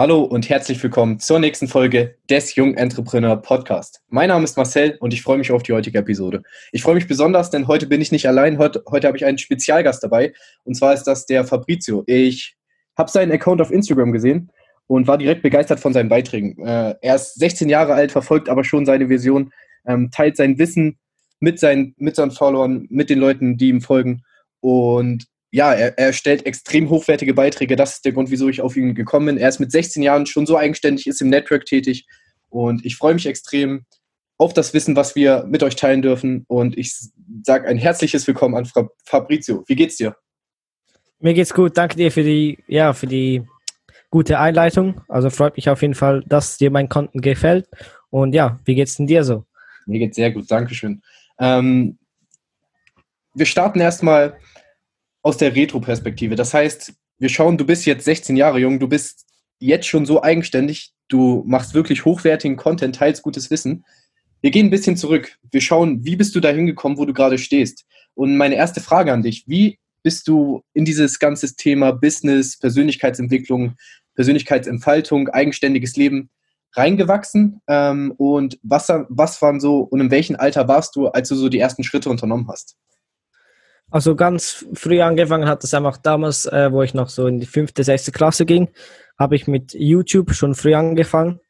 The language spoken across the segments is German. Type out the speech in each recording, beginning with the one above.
Hallo und herzlich willkommen zur nächsten Folge des Jung Entrepreneur Podcast. Mein Name ist Marcel und ich freue mich auf die heutige Episode. Ich freue mich besonders, denn heute bin ich nicht allein. Heute, heute habe ich einen Spezialgast dabei und zwar ist das der Fabrizio. Ich habe seinen Account auf Instagram gesehen und war direkt begeistert von seinen Beiträgen. Äh, er ist 16 Jahre alt, verfolgt aber schon seine Vision, ähm, teilt sein Wissen mit seinen, mit seinen Followern, mit den Leuten, die ihm folgen und ja, er, er stellt extrem hochwertige Beiträge. Das ist der Grund, wieso ich auf ihn gekommen bin. Er ist mit 16 Jahren schon so eigenständig, ist im Network tätig. Und ich freue mich extrem auf das Wissen, was wir mit euch teilen dürfen. Und ich sage ein herzliches Willkommen an Fabrizio. Wie geht's dir? Mir geht's gut. Danke dir für die, ja, für die gute Einleitung. Also freut mich auf jeden Fall, dass dir mein Konten gefällt. Und ja, wie geht's denn dir so? Mir geht's sehr gut. Dankeschön. Ähm, wir starten erstmal aus der Retro-Perspektive. Das heißt, wir schauen, du bist jetzt 16 Jahre jung, du bist jetzt schon so eigenständig, du machst wirklich hochwertigen Content, teilst gutes Wissen. Wir gehen ein bisschen zurück. Wir schauen, wie bist du da hingekommen, wo du gerade stehst? Und meine erste Frage an dich, wie bist du in dieses ganze Thema Business, Persönlichkeitsentwicklung, Persönlichkeitsentfaltung, eigenständiges Leben reingewachsen? Ähm, und was, was waren so und in welchem Alter warst du, als du so die ersten Schritte unternommen hast? Also ganz früh angefangen hat es einfach damals, äh, wo ich noch so in die fünfte, sechste Klasse ging, habe ich mit YouTube schon früh angefangen,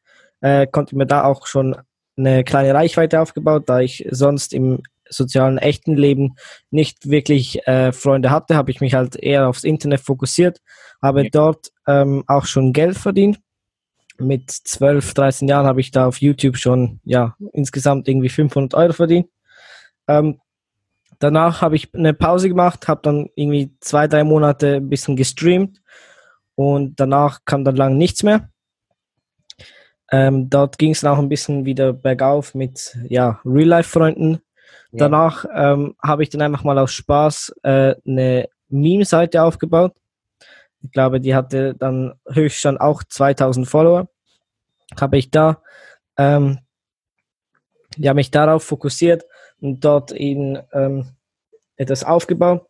äh, konnte mir da auch schon eine kleine Reichweite aufgebaut, da ich sonst im sozialen echten Leben nicht wirklich äh, Freunde hatte, habe ich mich halt eher aufs Internet fokussiert, habe ja. dort ähm, auch schon Geld verdient. Mit 12, 13 Jahren habe ich da auf YouTube schon ja insgesamt irgendwie 500 Euro verdient. Ähm, Danach habe ich eine Pause gemacht, habe dann irgendwie zwei, drei Monate ein bisschen gestreamt und danach kam dann lang nichts mehr. Ähm, dort ging es auch ein bisschen wieder bergauf mit ja, Real-Life-Freunden. Ja. Danach ähm, habe ich dann einfach mal aus Spaß äh, eine Meme-Seite aufgebaut. Ich glaube, die hatte dann höchststand auch 2000 Follower. Habe ich da, ähm, ja, mich darauf fokussiert, dort eben ähm, etwas aufgebaut.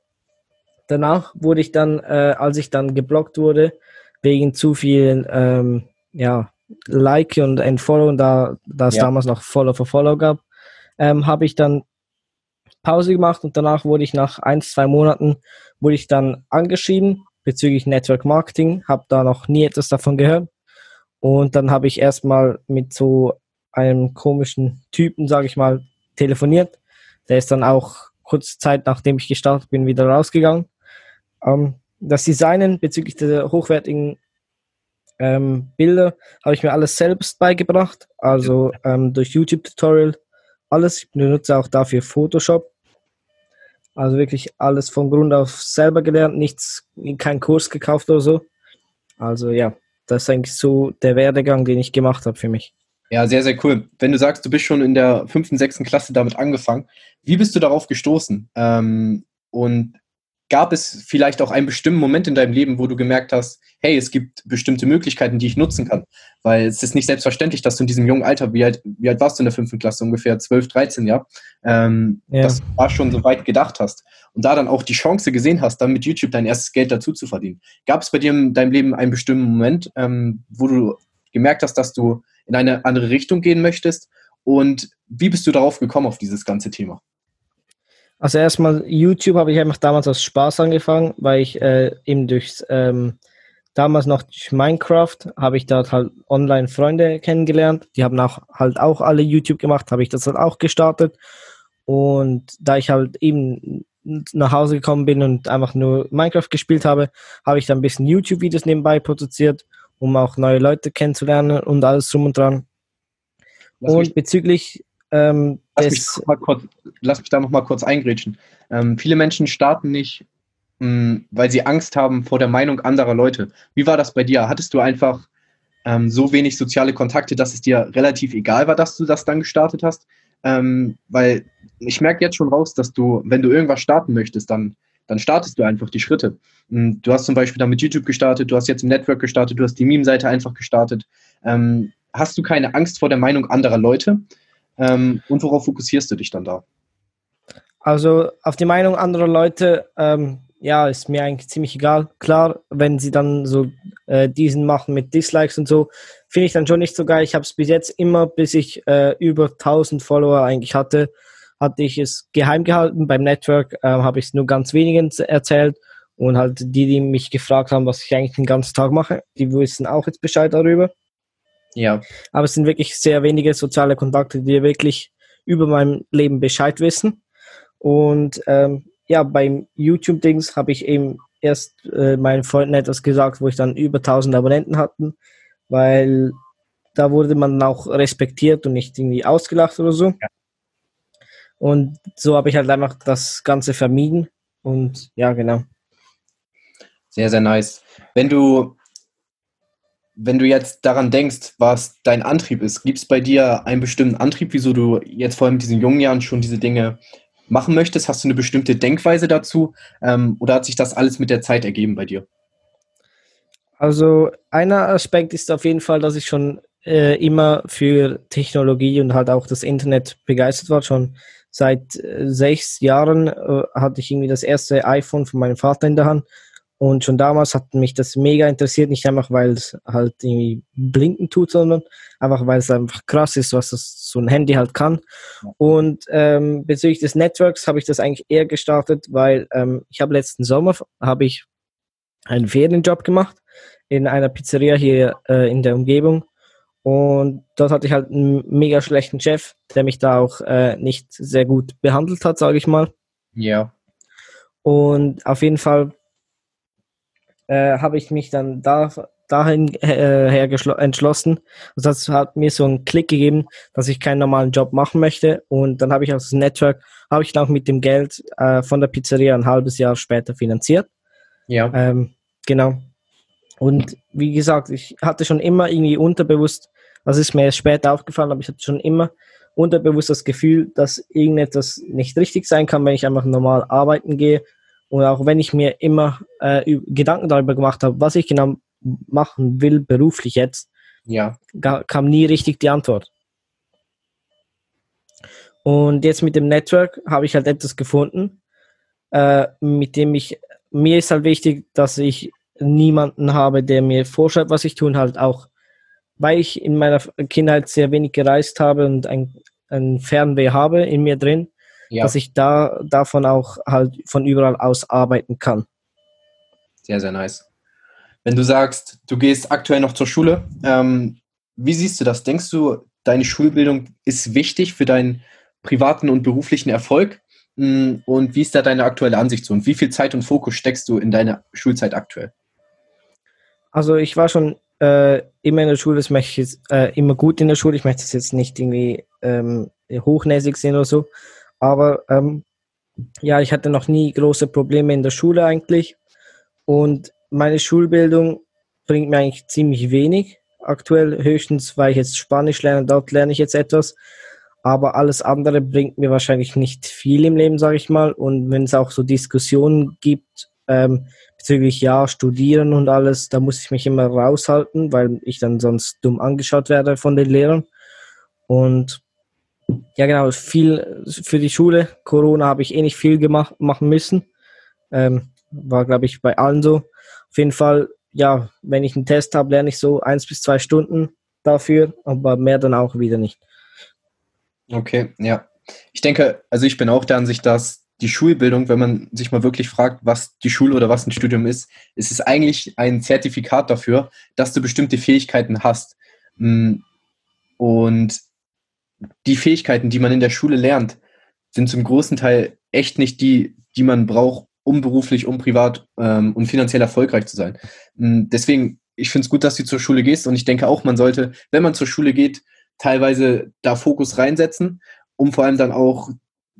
Danach wurde ich dann, äh, als ich dann geblockt wurde, wegen zu vielen ähm, ja, Like und Entfollow, da, da es ja. damals noch Follow for Follow gab, ähm, habe ich dann Pause gemacht und danach wurde ich nach ein, zwei Monaten wurde ich dann angeschrieben bezüglich Network Marketing, habe da noch nie etwas davon gehört und dann habe ich erstmal mit so einem komischen Typen, sage ich mal, telefoniert der ist dann auch kurze Zeit nachdem ich gestartet bin wieder rausgegangen. Ähm, das Designen bezüglich der hochwertigen ähm, Bilder habe ich mir alles selbst beigebracht, also ähm, durch YouTube-Tutorial alles. Ich benutze auch dafür Photoshop. Also wirklich alles von Grund auf selber gelernt, nichts, kein Kurs gekauft oder so. Also ja, das ist eigentlich so der Werdegang, den ich gemacht habe für mich. Ja, sehr, sehr cool. Wenn du sagst, du bist schon in der fünften, sechsten Klasse damit angefangen, wie bist du darauf gestoßen? Ähm, und gab es vielleicht auch einen bestimmten Moment in deinem Leben, wo du gemerkt hast, hey, es gibt bestimmte Möglichkeiten, die ich nutzen kann? Weil es ist nicht selbstverständlich, dass du in diesem jungen Alter, wie alt, wie alt warst du in der fünften Klasse? Ungefähr 12, 13, ja? Ähm, ja. Dass du da schon so weit gedacht hast und da dann auch die Chance gesehen hast, dann mit YouTube dein erstes Geld dazu zu verdienen. Gab es bei dir in deinem Leben einen bestimmten Moment, ähm, wo du gemerkt hast, dass du in eine andere Richtung gehen möchtest. Und wie bist du darauf gekommen, auf dieses ganze Thema? Also erstmal YouTube habe ich einfach damals aus Spaß angefangen, weil ich äh, eben durch ähm, damals noch durch Minecraft habe ich dort halt online Freunde kennengelernt. Die haben auch halt auch alle YouTube gemacht, habe ich das dann auch gestartet. Und da ich halt eben nach Hause gekommen bin und einfach nur Minecraft gespielt habe, habe ich dann ein bisschen YouTube-Videos nebenbei produziert um auch neue Leute kennenzulernen und alles drum und dran. Lass und bezüglich ähm, lass, des, mich kurz, lass mich da noch mal kurz eingrätschen. Ähm, viele Menschen starten nicht, mh, hm, weil sie Angst haben vor der Meinung anderer Leute. Wie war das bei dir? Hattest du einfach ähm, so wenig soziale Kontakte, dass es dir relativ egal war, dass du das dann gestartet hast? Ähm, weil ich merke jetzt schon raus, dass du, wenn du irgendwas starten möchtest, dann dann startest du einfach die Schritte. Hm, du hast zum Beispiel damit YouTube gestartet, du hast jetzt im Network gestartet, du hast die Meme-Seite einfach gestartet. Ähm, hast du keine Angst vor der Meinung anderer Leute? Ähm, und worauf fokussierst du dich dann da? Also auf die Meinung anderer Leute ähm, ja, ist mir eigentlich ziemlich egal. Klar, wenn sie dann so äh, diesen machen mit Dislikes und so, finde ich dann schon nicht so geil. Ich habe es bis jetzt immer, bis ich äh, über 1000 Follower eigentlich hatte, hatte ich es geheim gehalten. Beim Network äh, habe ich es nur ganz wenigen erzählt. Und halt die, die mich gefragt haben, was ich eigentlich den ganzen Tag mache, die wissen auch jetzt Bescheid darüber. Ja. Aber es sind wirklich sehr wenige soziale Kontakte, die wirklich über mein Leben Bescheid wissen. Und ähm, ja, beim YouTube-Dings habe ich eben erst äh, meinen Freunden etwas gesagt, wo ich dann über 1000 Abonnenten hatten, weil da wurde man auch respektiert und nicht irgendwie ausgelacht oder so. Ja. Und so habe ich halt einfach das Ganze vermieden. Und ja, genau. Sehr, sehr nice. Wenn du, wenn du jetzt daran denkst, was dein Antrieb ist, gibt es bei dir einen bestimmten Antrieb, wieso du jetzt vor allem in diesen jungen Jahren schon diese Dinge machen möchtest? Hast du eine bestimmte Denkweise dazu ähm, oder hat sich das alles mit der Zeit ergeben bei dir? Also einer Aspekt ist auf jeden Fall, dass ich schon äh, immer für Technologie und halt auch das Internet begeistert war. Schon seit äh, sechs Jahren äh, hatte ich irgendwie das erste iPhone von meinem Vater in der Hand und schon damals hat mich das mega interessiert, nicht einfach, weil es halt irgendwie blinken tut, sondern einfach, weil es einfach krass ist, was das, so ein Handy halt kann. Und ähm, bezüglich des Networks habe ich das eigentlich eher gestartet, weil ähm, ich habe letzten Sommer habe ich einen Ferienjob gemacht in einer Pizzeria hier äh, in der Umgebung. Und dort hatte ich halt einen mega schlechten Chef, der mich da auch äh, nicht sehr gut behandelt hat, sage ich mal. Ja. Und auf jeden Fall äh, habe ich mich dann da, dahin äh, her entschlossen. Also das hat mir so einen Klick gegeben, dass ich keinen normalen Job machen möchte. Und dann habe ich das Network, habe ich dann auch mit dem Geld äh, von der Pizzeria ein halbes Jahr später finanziert. Ja. Ähm, genau. Und wie gesagt, ich hatte schon immer irgendwie unterbewusst, das ist mir erst später aufgefallen, aber ich hatte schon immer unterbewusst das Gefühl, dass irgendetwas nicht richtig sein kann, wenn ich einfach normal arbeiten gehe und auch wenn ich mir immer äh, Gedanken darüber gemacht habe, was ich genau machen will, beruflich jetzt, ja. kam nie richtig die Antwort. Und jetzt mit dem Network habe ich halt etwas gefunden, äh, mit dem ich, mir ist halt wichtig, dass ich niemanden habe, der mir vorschreibt, was ich tun, halt auch, weil ich in meiner Kindheit sehr wenig gereist habe und ein, ein Fernweh habe in mir drin, ja. dass ich da davon auch halt von überall aus arbeiten kann. Sehr, sehr nice. Wenn du sagst, du gehst aktuell noch zur Schule, ähm, wie siehst du das? Denkst du, deine Schulbildung ist wichtig für deinen privaten und beruflichen Erfolg? Mm, und wie ist da deine aktuelle Ansicht zu? Und wie viel Zeit und Fokus steckst du in deine Schulzeit aktuell? Also ich war schon äh, immer in der Schule, das möchte ich jetzt, äh, immer gut in der Schule. Ich möchte es jetzt nicht irgendwie ähm, hochnäsig sehen oder so. Aber ähm, ja, ich hatte noch nie große Probleme in der Schule eigentlich. Und meine Schulbildung bringt mir eigentlich ziemlich wenig. Aktuell höchstens, weil ich jetzt Spanisch lerne, dort lerne ich jetzt etwas. Aber alles andere bringt mir wahrscheinlich nicht viel im Leben, sage ich mal. Und wenn es auch so Diskussionen gibt ähm, bezüglich ja, studieren und alles, da muss ich mich immer raushalten, weil ich dann sonst dumm angeschaut werde von den Lehrern. Und ja, genau, viel für die Schule. Corona habe ich eh nicht viel gemacht, machen müssen. Ähm, war, glaube ich, bei allen so. Auf jeden Fall, ja, wenn ich einen Test habe, lerne ich so eins bis zwei Stunden dafür, aber mehr dann auch wieder nicht. Okay, ja. Ich denke, also ich bin auch der Ansicht, dass die Schulbildung, wenn man sich mal wirklich fragt, was die Schule oder was ein Studium ist, ist es eigentlich ein Zertifikat dafür, dass du bestimmte Fähigkeiten hast. Mm, und die Fähigkeiten, die man in der Schule lernt, sind zum großen Teil echt nicht die, die man braucht, um beruflich, um privat ähm, und finanziell erfolgreich zu sein. Mm, deswegen, ich finde es gut, dass du zur Schule gehst und ich denke auch, man sollte, wenn man zur Schule geht, teilweise da Fokus reinsetzen, um vor allem dann auch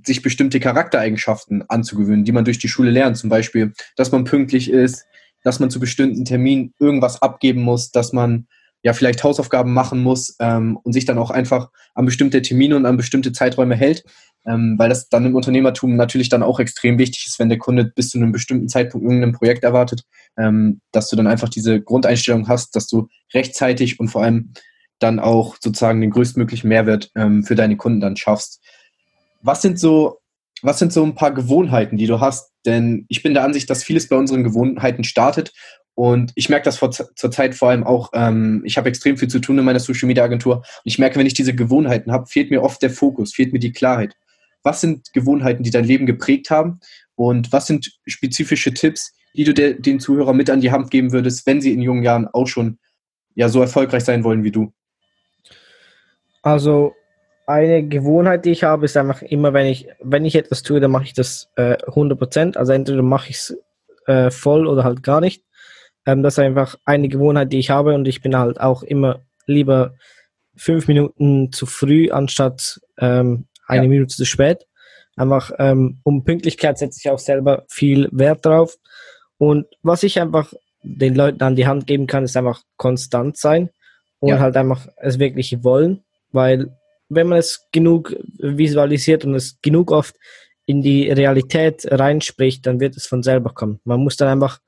sich bestimmte Charaktereigenschaften anzugewöhnen, die man durch die Schule lernt. Zum Beispiel, dass man pünktlich ist, dass man zu bestimmten Terminen irgendwas abgeben muss, dass man ja vielleicht Hausaufgaben machen muss ähm, und sich dann auch einfach an bestimmte Termine und an bestimmte Zeiträume hält, ähm, weil das dann im Unternehmertum natürlich dann auch extrem wichtig ist, wenn der Kunde bis zu einem bestimmten Zeitpunkt irgendein Projekt erwartet, ähm, dass du dann einfach diese Grundeinstellung hast, dass du rechtzeitig und vor allem dann auch sozusagen den größtmöglichen Mehrwert ähm, für deine Kunden dann schaffst. Was sind so was sind so ein paar Gewohnheiten, die du hast? Denn ich bin der Ansicht, dass vieles bei unseren Gewohnheiten startet. Und ich merke das vor, zur Zeit vor allem auch, ähm, ich habe extrem viel zu tun in meiner Social Media Agentur. Und ich merke, wenn ich diese Gewohnheiten habe, fehlt mir oft der Fokus, fehlt mir die Klarheit. Was sind Gewohnheiten, die dein Leben geprägt haben? Und was sind spezifische Tipps, die du de den Zuhörern mit an die Hand geben würdest, wenn sie in jungen Jahren auch schon ja, so erfolgreich sein wollen wie du? Also eine Gewohnheit, die ich habe, ist einfach immer, wenn ich, wenn ich etwas tue, dann mache ich das äh, 100%. Also entweder mache ich es äh, voll oder halt gar nicht. Ähm, das ist einfach eine Gewohnheit, die ich habe und ich bin halt auch immer lieber fünf Minuten zu früh anstatt ähm, eine ja. Minute zu spät. Einfach ähm, um Pünktlichkeit setze ich auch selber viel Wert drauf. Und was ich einfach den Leuten an die Hand geben kann, ist einfach konstant sein und ja. halt einfach es wirklich wollen, weil wenn man es genug visualisiert und es genug oft in die Realität reinspricht, dann wird es von selber kommen. Man muss dann einfach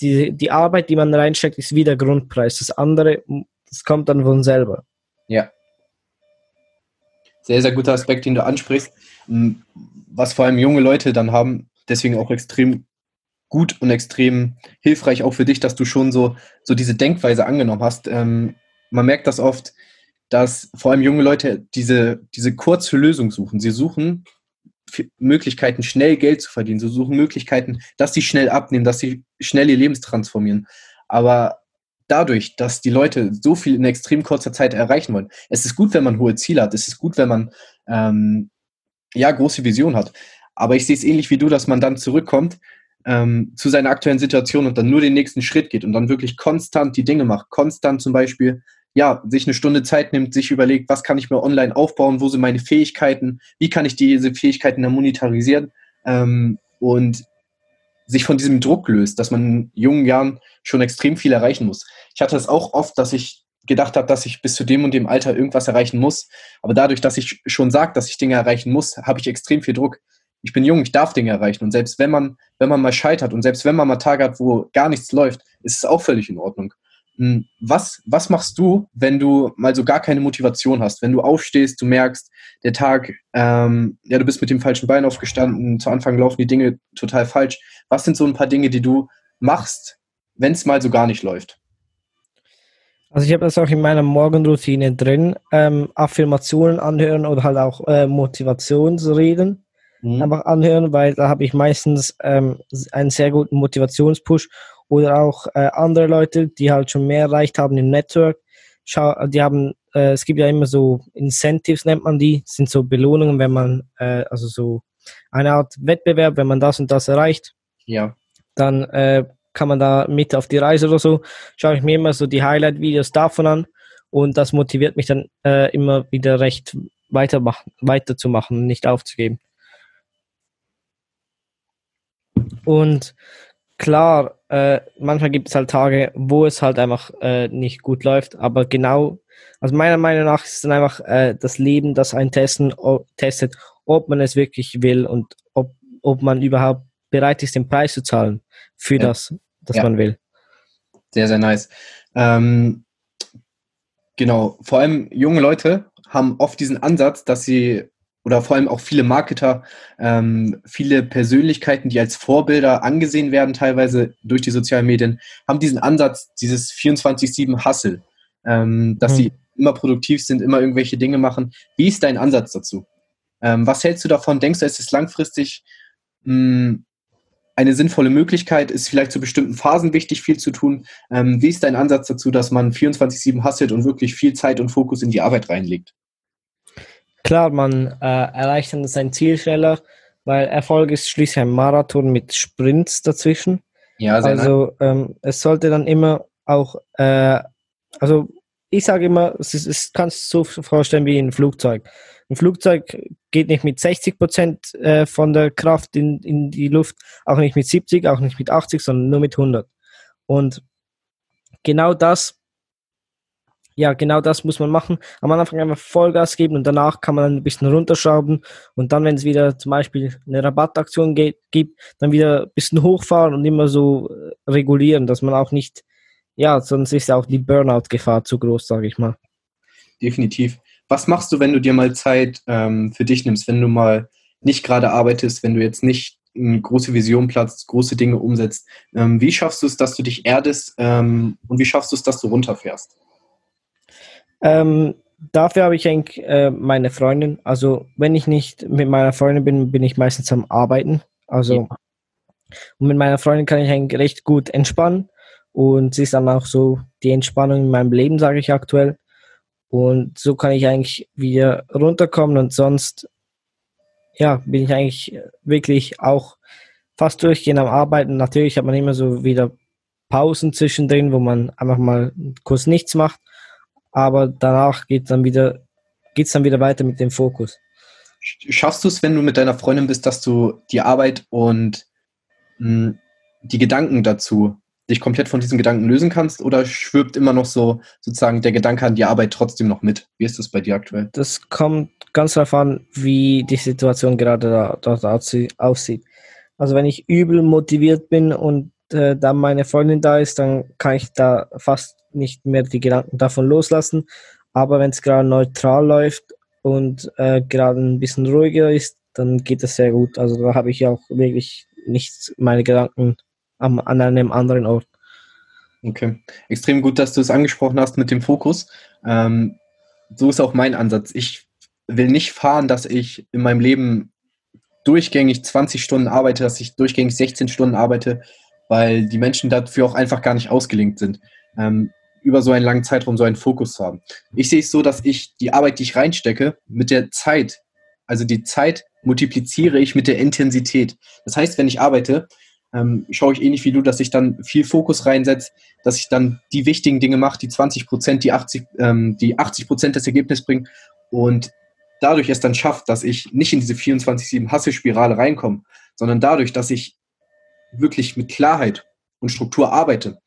die, die Arbeit, die man reinsteckt, ist wie der Grundpreis. Das andere, das kommt dann von selber. Ja. Sehr, sehr guter Aspekt, den du ansprichst. Was vor allem junge Leute dann haben, deswegen auch extrem gut und extrem hilfreich auch für dich, dass du schon so, so diese Denkweise angenommen hast. Ähm, man merkt das oft, dass vor allem junge Leute diese, diese kurze Lösung suchen. Sie suchen Möglichkeiten, schnell Geld zu verdienen. Sie suchen Möglichkeiten, dass sie schnell abnehmen, dass sie schnell ihr Leben transformieren. Aber dadurch, dass die Leute so viel in extrem kurzer Zeit erreichen wollen, es ist gut, wenn man hohe Ziele hat. Es ist gut, wenn man ähm, ja große Vision hat. Aber ich sehe es ähnlich wie du, dass man dann zurückkommt ähm, zu seiner aktuellen Situation und dann nur den nächsten Schritt geht und dann wirklich konstant die Dinge macht. Konstant zum Beispiel ja, sich eine Stunde Zeit nimmt, sich überlegt, was kann ich mir online aufbauen, wo sind meine Fähigkeiten, wie kann ich diese Fähigkeiten dann monetarisieren ähm, und sich von diesem Druck löst, dass man in jungen Jahren schon extrem viel erreichen muss. Ich hatte es auch oft, dass ich gedacht habe, dass ich bis zu dem und dem Alter irgendwas erreichen muss. Aber dadurch, dass ich schon sage, dass ich Dinge erreichen muss, habe ich extrem viel Druck. Ich bin jung, ich darf Dinge erreichen. Und selbst wenn man, wenn man mal scheitert und selbst wenn man mal Tage hat, wo gar nichts läuft, ist es auch völlig in Ordnung. Hm, was, was machst du, wenn du mal so gar keine Motivation hast? Wenn du aufstehst, du merkst, der Tag, ähm, ja, du bist mit dem falschen Bein aufgestanden, zu Anfang laufen die Dinge total falsch. Was sind so ein paar Dinge, die du machst, wenn es mal so gar nicht läuft? Also ich habe das auch in meiner Morgenroutine drin, ähm, Affirmationen anhören oder halt auch äh, Motivationsreden mhm. einfach anhören, weil da habe ich meistens ähm, einen sehr guten Motivationspush oder auch äh, andere Leute, die halt schon mehr erreicht haben im Network. Schau, die haben, äh, es gibt ja immer so Incentives, nennt man die, sind so Belohnungen, wenn man, äh, also so eine Art Wettbewerb, wenn man das und das erreicht. Ja. Dann äh, kann man da mit auf die Reise oder so. Schaue ich mir immer so die Highlight-Videos davon an und das motiviert mich dann äh, immer wieder recht weitermachen, weiterzumachen, nicht aufzugeben. Und klar, äh, manchmal gibt es halt Tage, wo es halt einfach äh, nicht gut läuft, aber genau, also meiner Meinung nach ist es dann einfach äh, das Leben, das ein testen, testet, ob man es wirklich will und ob, ob man überhaupt bereit ist, den Preis zu zahlen für ja. das, das ja. man will. Sehr, sehr nice. Ähm, genau, vor allem junge Leute haben oft diesen Ansatz, dass sie oder vor allem auch viele Marketer, ähm, viele Persönlichkeiten, die als Vorbilder angesehen werden, teilweise durch die sozialen Medien, haben diesen Ansatz, dieses 24-7 Hustle, ähm, dass mhm. sie immer produktiv sind, immer irgendwelche Dinge machen. Wie ist dein Ansatz dazu? Ähm, was hältst du davon? Denkst du, es ist langfristig mh, hm, eine sinnvolle Möglichkeit? Ist vielleicht zu bestimmten Phasen wichtig, viel zu tun? Ähm, wie ist dein Ansatz dazu, dass man 24-7 hustelt und wirklich viel Zeit und Fokus in die Arbeit reinlegt? Klar, man äh, erreicht dann sein Ziel schneller, weil Erfolg ist schließlich ein Marathon mit Sprints dazwischen. Ja, Also ähm, es sollte dann immer auch, äh, also ich sage immer, es, ist, es kannst du so vorstellen wie ein Flugzeug. Ein Flugzeug geht nicht mit 60 Prozent äh, von der Kraft in, in die Luft, auch nicht mit 70, auch nicht mit 80, sondern nur mit 100. Und genau das ja, genau das muss man machen. Am Anfang einfach Vollgas geben und danach kann man ein bisschen runterschrauben und dann, wenn es wieder zum Beispiel eine Rabattaktion geht, gibt, dann wieder ein bisschen hochfahren und immer so äh, regulieren, dass man auch nicht, ja, sonst ist auch die Burnout-Gefahr zu groß, sage ich mal. Definitiv. Was machst du, wenn du dir mal Zeit ähm, für dich nimmst, wenn du mal nicht gerade arbeitest, wenn du jetzt nicht eine große Vision platzt, große Dinge umsetzt. Ähm, wie schaffst du es, dass du dich erdest ähm, und wie schaffst du es, dass du runterfährst? Ähm, dafür habe ich eigentlich äh, meine Freundin. Also wenn ich nicht mit meiner Freundin bin, bin ich meistens am Arbeiten. Also ja. und mit meiner Freundin kann ich eigentlich recht gut entspannen und sie ist dann auch so die Entspannung in meinem Leben, sage ich aktuell. Und so kann ich eigentlich wieder runterkommen und sonst ja, bin ich eigentlich wirklich auch fast durchgehend am Arbeiten. Natürlich hat man immer so wieder Pausen zwischendrin, wo man einfach mal kurz nichts macht aber danach geht dann wieder, geht's dann wieder weiter mit dem Fokus. Schaffst du es, wenn du mit deiner Freundin bist, dass du die Arbeit und mh, hm, die Gedanken dazu dich komplett von diesen Gedanken lösen kannst oder schwirbt immer noch so sozusagen der Gedanke an die Arbeit trotzdem noch mit? Wie ist das bei dir aktuell? Das kommt ganz darauf an, wie die Situation gerade da, dort aussieht. Also wenn ich übel motiviert bin und äh, dann meine Freundin da ist, dann kann ich da fast nicht mehr die Gedanken davon loslassen. Aber wenn es gerade neutral läuft und äh, gerade ein bisschen ruhiger ist, dann geht es sehr gut. Also da habe ich auch wirklich nicht meine Gedanken am, an einem anderen Ort. Okay, extrem gut, dass du es angesprochen hast mit dem Fokus. Ähm, so ist auch mein Ansatz. Ich will nicht fahren, dass ich in meinem Leben durchgängig 20 Stunden arbeite, dass ich durchgängig 16 Stunden arbeite, weil die Menschen dafür auch einfach gar nicht ausgelinkt sind. Ähm, über so einen langen Zeitraum so einen Fokus zu haben. Ich sehe es so, dass ich die Arbeit, die ich reinstecke, mit der Zeit, also die Zeit multipliziere ich mit der Intensität. Das heißt, wenn ich arbeite, ähm, schaue ich ähnlich wie du, dass ich dann viel Fokus reinsetze, dass ich dann die wichtigen Dinge mache, die 20 Prozent, die 80, ähm, die 80 Prozent des Ergebnisses bringen und dadurch es dann schafft, dass ich nicht in diese 24-7 Hasse-Spirale reinkomme, sondern dadurch, dass ich wirklich mit Klarheit und Struktur arbeite,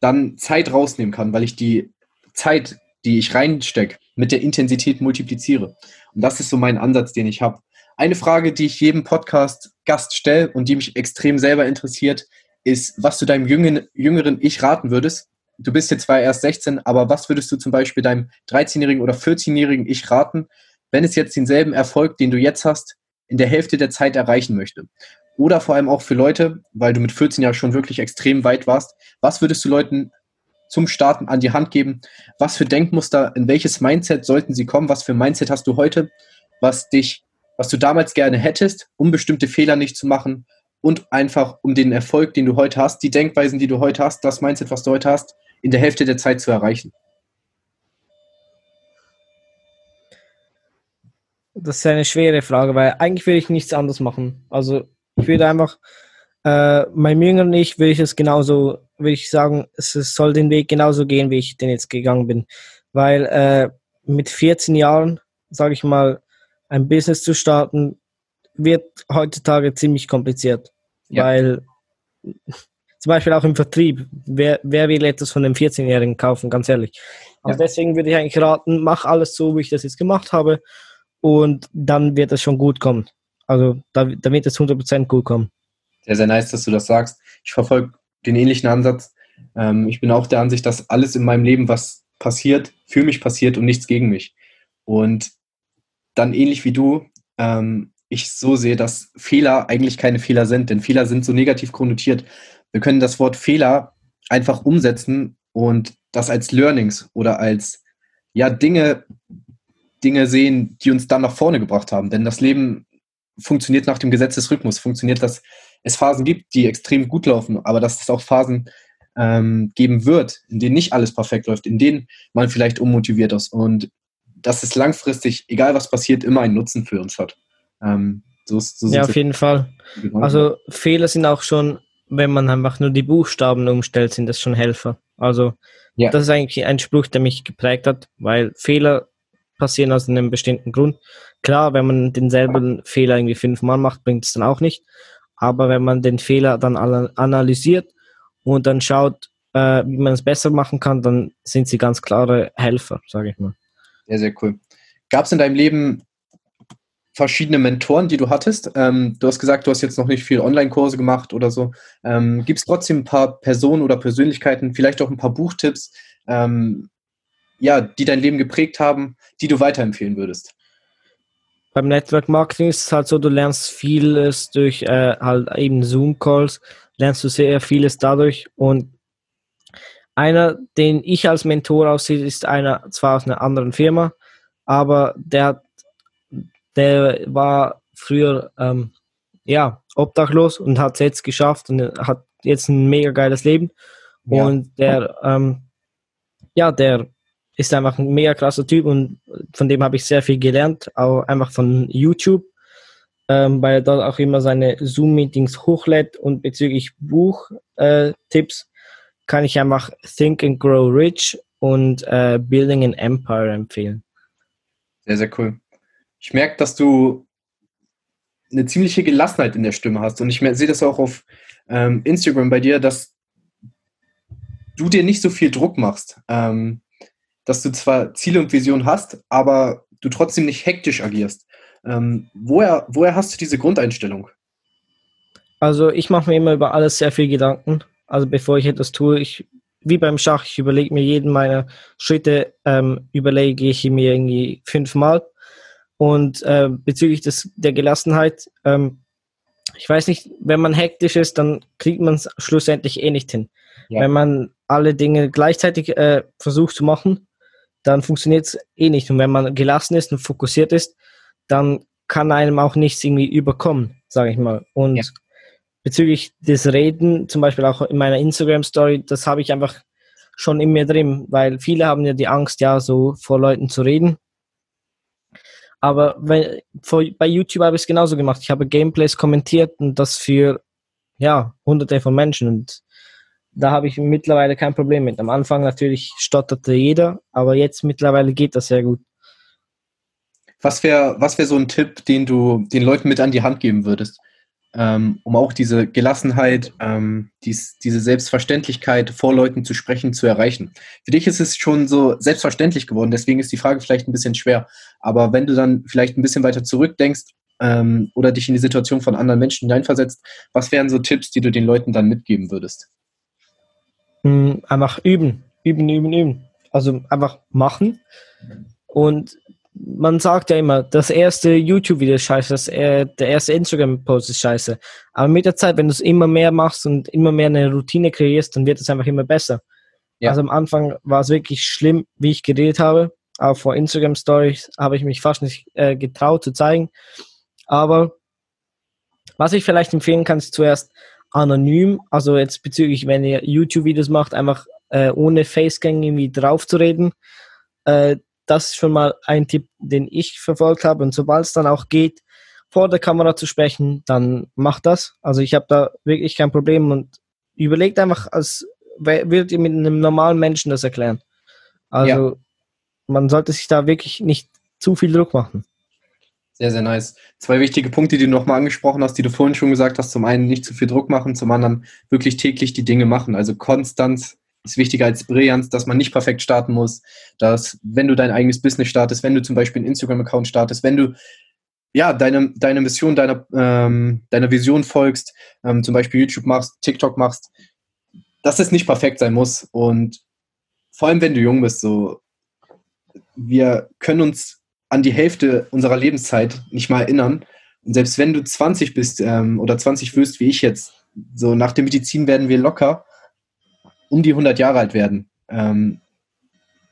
dann Zeit rausnehmen kann, weil ich die Zeit, die ich reinstecke, mit der Intensität multipliziere. Und das ist so mein Ansatz, den ich habe. Eine Frage, die ich jedem Podcast-Gast stelle und die mich extrem selber interessiert, ist, was du deinem jüngeren, jüngeren Ich raten würdest. Du bist jetzt zwar erst 16, aber was würdest du zum Beispiel deinem 13-jährigen oder 14-jährigen Ich raten, wenn es jetzt denselben Erfolg, den du jetzt hast, in der Hälfte der Zeit erreichen möchte? Oder vor allem auch für Leute, weil du mit 14 ja schon wirklich extrem weit warst, was würdest du Leuten zum Starten an die Hand geben? Was für Denkmuster, in welches Mindset sollten sie kommen? Was für Mindset hast du heute, was dich, was du damals gerne hättest, um bestimmte Fehler nicht zu machen und einfach um den Erfolg, den du heute hast, die Denkweisen, die du heute hast, das Mindset, was du heute hast, in der Hälfte der Zeit zu erreichen? Das ist eine schwere Frage, weil eigentlich will ich nichts anderes machen. Also ich würde einfach, äh, meinem jüngeren Ich würde ich es genauso, würde ich sagen, es soll den Weg genauso gehen, wie ich den jetzt gegangen bin. Weil äh, mit 14 Jahren, sage ich mal, ein Business zu starten, wird heutzutage ziemlich kompliziert. Ja. Weil zum Beispiel auch im Vertrieb, wer, wer will etwas von dem 14-Jährigen kaufen, ganz ehrlich. Also ja. deswegen würde ich eigentlich raten, mach alles so, wie ich das jetzt gemacht habe und dann wird es schon gut kommen. Also da, da wird es 100% gut kommen. Sehr, sehr nice, dass du das sagst. Ich verfolge den ähnlichen Ansatz. Ähm, ich bin auch der Ansicht, dass alles in meinem Leben, was passiert, für mich passiert und nichts gegen mich. Und dann ähnlich wie du, ähm, ich so sehe, dass Fehler eigentlich keine Fehler sind, denn Fehler sind so negativ konnotiert. Wir können das Wort Fehler einfach umsetzen und das als Learnings oder als ja Dinge Dinge sehen, die uns dann nach vorne gebracht haben. Denn das Leben funktioniert nach dem Gesetz des Rhythmus, funktioniert, dass es Phasen gibt, die extrem gut laufen, aber dass es auch Phasen ähm, geben wird, in denen nicht alles perfekt läuft, in denen man vielleicht unmotiviert ist und dass es langfristig, egal was passiert, immer einen Nutzen für uns hat. Ähm, so, so ja, auf jeden Fall. Also Fehler sind auch schon, wenn man einfach nur die Buchstaben umstellt, sind das schon Helfer. Also ja. das ist eigentlich ein Spruch, der mich geprägt hat, weil Fehler passieren aus einem bestimmten Grund. Klar, wenn man denselben Fehler irgendwie fünfmal macht, bringt es dann auch nicht. Aber wenn man den Fehler dann analysiert und dann schaut, äh, wie man es besser machen kann, dann sind sie ganz klare Helfer, sage ich mal. Sehr, sehr cool. Gab es in deinem Leben verschiedene Mentoren, die du hattest? Ähm, du hast gesagt, du hast jetzt noch nicht viel Online-Kurse gemacht oder so. Ähm, Gibt es trotzdem ein paar Personen oder Persönlichkeiten, vielleicht auch ein paar Buchtipps, ähm, ja, die dein Leben geprägt haben, die du weiterempfehlen würdest? beim Network Marketing ist es halt so, du lernst vieles durch äh, halt eben Zoom-Calls, lernst du sehr vieles dadurch und einer, den ich als Mentor aussehe, ist einer zwar aus einer anderen Firma, aber der, der war früher ähm, ja, obdachlos und hat es jetzt geschafft und hat jetzt ein mega geiles Leben. Ja. Und der, ähm, ja, der ist einfach ein mega krasser Typ und von dem habe ich sehr viel gelernt, auch einfach von YouTube, ähm, weil er dort auch immer seine Zoom-Meetings hochlädt und bezüglich Buchtipps äh, kann ich einfach Think and Grow Rich und äh, Building an Empire empfehlen. Sehr, sehr cool. Ich merke, dass du eine ziemliche Gelassenheit in der Stimme hast und ich sehe das auch auf ähm, Instagram bei dir, dass du dir nicht so viel Druck machst. Ähm, dass du zwar Ziele und Visionen hast, aber du trotzdem nicht hektisch agierst. Ähm, woher, woher hast du diese Grundeinstellung? Also ich mache mir immer über alles sehr viel Gedanken. Also bevor ich etwas tue, ich wie beim Schach, ich überlege mir jeden meiner Schritte, ähm, überlege ich mir irgendwie fünfmal. Und äh, bezüglich des, der Gelassenheit, ähm, ich weiß nicht, wenn man hektisch ist, dann kriegt man es schlussendlich eh nicht hin. Ja. Wenn man alle Dinge gleichzeitig äh, versucht zu machen, dann funktioniert es eh nicht. Und wenn man gelassen ist und fokussiert ist, dann kann einem auch nichts irgendwie überkommen, sage ich mal. Und ja. bezüglich des Reden, zum Beispiel auch in meiner Instagram-Story, das habe ich einfach schon in mir drin, weil viele haben ja die Angst, ja, so vor Leuten zu reden. Aber wenn, vor, bei YouTube habe ich es genauso gemacht. Ich habe Gameplays kommentiert und das für ja, hunderte von Menschen. Und da habe ich mittlerweile kein Problem mit. Am Anfang natürlich stotterte jeder, aber jetzt mittlerweile geht das sehr gut. Was wäre was wär so ein Tipp, den du den Leuten mit an die Hand geben würdest? ähm, um auch diese Gelassenheit, ähm, dies, diese Selbstverständlichkeit, vor Leuten zu sprechen, zu erreichen. Für dich ist es schon so selbstverständlich geworden, deswegen ist die Frage vielleicht ein bisschen schwer. Aber wenn du dann vielleicht ein bisschen weiter zurückdenkst ähm, oder dich in die Situation von anderen Menschen hineinversetzt, was wären so Tipps, die du den Leuten dann mitgeben würdest? Hm, einfach üben, üben, üben, üben. Also einfach machen und man sagt ja immer, das erste YouTube-Video ist scheiße, das, äh, der erste Instagram-Post ist scheiße. Aber mit der Zeit, wenn du es immer mehr machst und immer mehr eine Routine kreierst, dann wird es einfach immer besser. Ja. Also am Anfang war es wirklich schlimm, wie ich geredet habe. Auch vor Instagram-Stories habe ich mich fast nicht äh, getraut zu zeigen. Aber was ich vielleicht empfehlen kann, ist zuerst anonym, also jetzt bezüglich, wenn ihr YouTube-Videos macht, einfach äh, ohne Facegang irgendwie drauf zu reden. Äh, das ist schon mal ein Tipp, den ich verfolgt habe. Und sobald es dann auch geht, vor der Kamera zu sprechen, dann macht das. Also ich habe da wirklich kein Problem und überlegt einfach, als würdet ihr mit einem normalen Menschen das erklären. Also ja. man sollte sich da wirklich nicht zu viel Druck machen. Sehr, sehr nice. Zwei wichtige Punkte, die du nochmal angesprochen hast, die du vorhin schon gesagt hast. Zum einen nicht zu viel Druck machen, zum anderen wirklich täglich die Dinge machen. Also Konstanz ist wichtiger als Brillanz, dass man nicht perfekt starten muss, dass wenn du dein eigenes Business startest, wenn du zum Beispiel einen Instagram-Account startest, wenn du ja, deine, deine Mission, deiner, ähm, deiner Vision folgst, ähm, zum Beispiel YouTube machst, TikTok machst, dass es nicht perfekt sein muss. Und vor allem, wenn du jung bist, so, wir können uns an die Hälfte unserer Lebenszeit nicht mal erinnern. Und selbst wenn du 20 bist ähm, oder 20 wirst, wie ich jetzt, so nach der Medizin werden wir locker um die 100 Jahre alt werden. Ähm,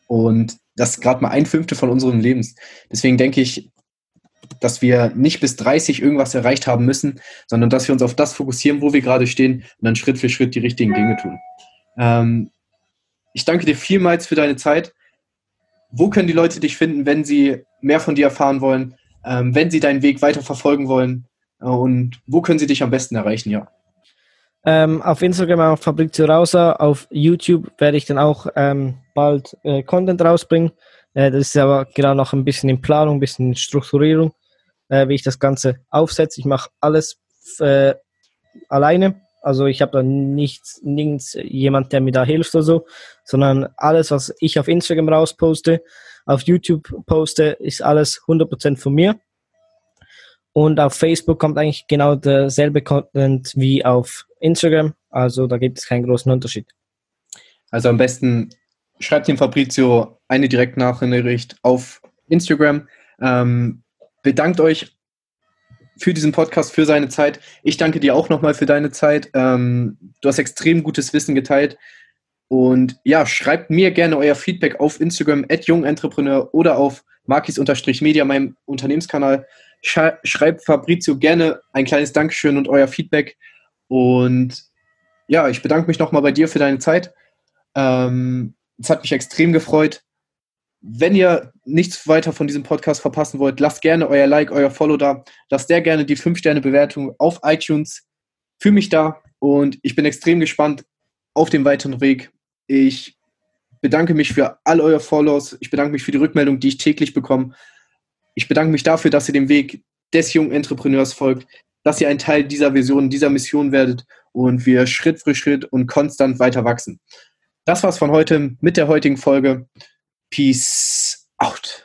und das ist gerade mal ein Fünftel von unserem Lebens. Deswegen denke ich, dass wir nicht bis 30 irgendwas erreicht haben müssen, sondern dass wir uns auf das fokussieren, wo wir gerade stehen und dann Schritt für Schritt die richtigen Dinge tun. Ähm, ich danke dir vielmals für deine Zeit. Wo können die Leute dich finden, wenn sie mehr von dir erfahren wollen, ähm, wenn sie deinen Weg weiter verfolgen wollen? Äh, und wo können sie dich am besten erreichen? Ja. Ähm, auf Instagram auf Fabrizio Rausa, auf YouTube werde ich dann auch ähm, bald äh, Content rausbringen. Äh, das ist aber gerade noch ein bisschen in Planung, ein bisschen in Strukturierung, äh, wie ich das Ganze aufsetze. Ich mache alles äh, alleine. Also ich habe da nichts, nichts, jemand, der mir da hilft oder so, sondern alles, was ich auf Instagram rausposte, auf YouTube poste, ist alles 100% von mir. Und auf Facebook kommt eigentlich genau derselbe Content wie auf Instagram. Also da gibt es keinen großen Unterschied. Also am besten schreibt dem Fabrizio eine Direktnachricht auf Instagram. Ähm, bedankt euch für diesen Podcast, für seine Zeit. Ich danke dir auch nochmal für deine Zeit. Ähm, du hast extrem gutes Wissen geteilt. Und ja, schreibt mir gerne euer Feedback auf Instagram at jungentrepreneur oder auf markis-media, meinem Unternehmenskanal. Schreibt Fabrizio gerne ein kleines Dankeschön und euer Feedback. Und ja, ich bedanke mich nochmal bei dir für deine Zeit. Ähm, es hat mich extrem gefreut. Wenn ihr nichts weiter von diesem Podcast verpassen wollt, lasst gerne euer Like, euer Follow da. Lasst sehr gerne die 5-Sterne-Bewertung auf iTunes für mich da. Und ich bin extrem gespannt auf den weiteren Weg. Ich bedanke mich für all euer Follows. Ich bedanke mich für die Rückmeldung, die ich täglich bekomme. Ich bedanke mich dafür, dass ihr dem Weg des jungen Entrepreneurs folgt, dass ihr ein Teil dieser Vision, dieser Mission werdet und wir Schritt für Schritt und konstant weiter wachsen. Das war's von heute mit der heutigen Folge. Peace out.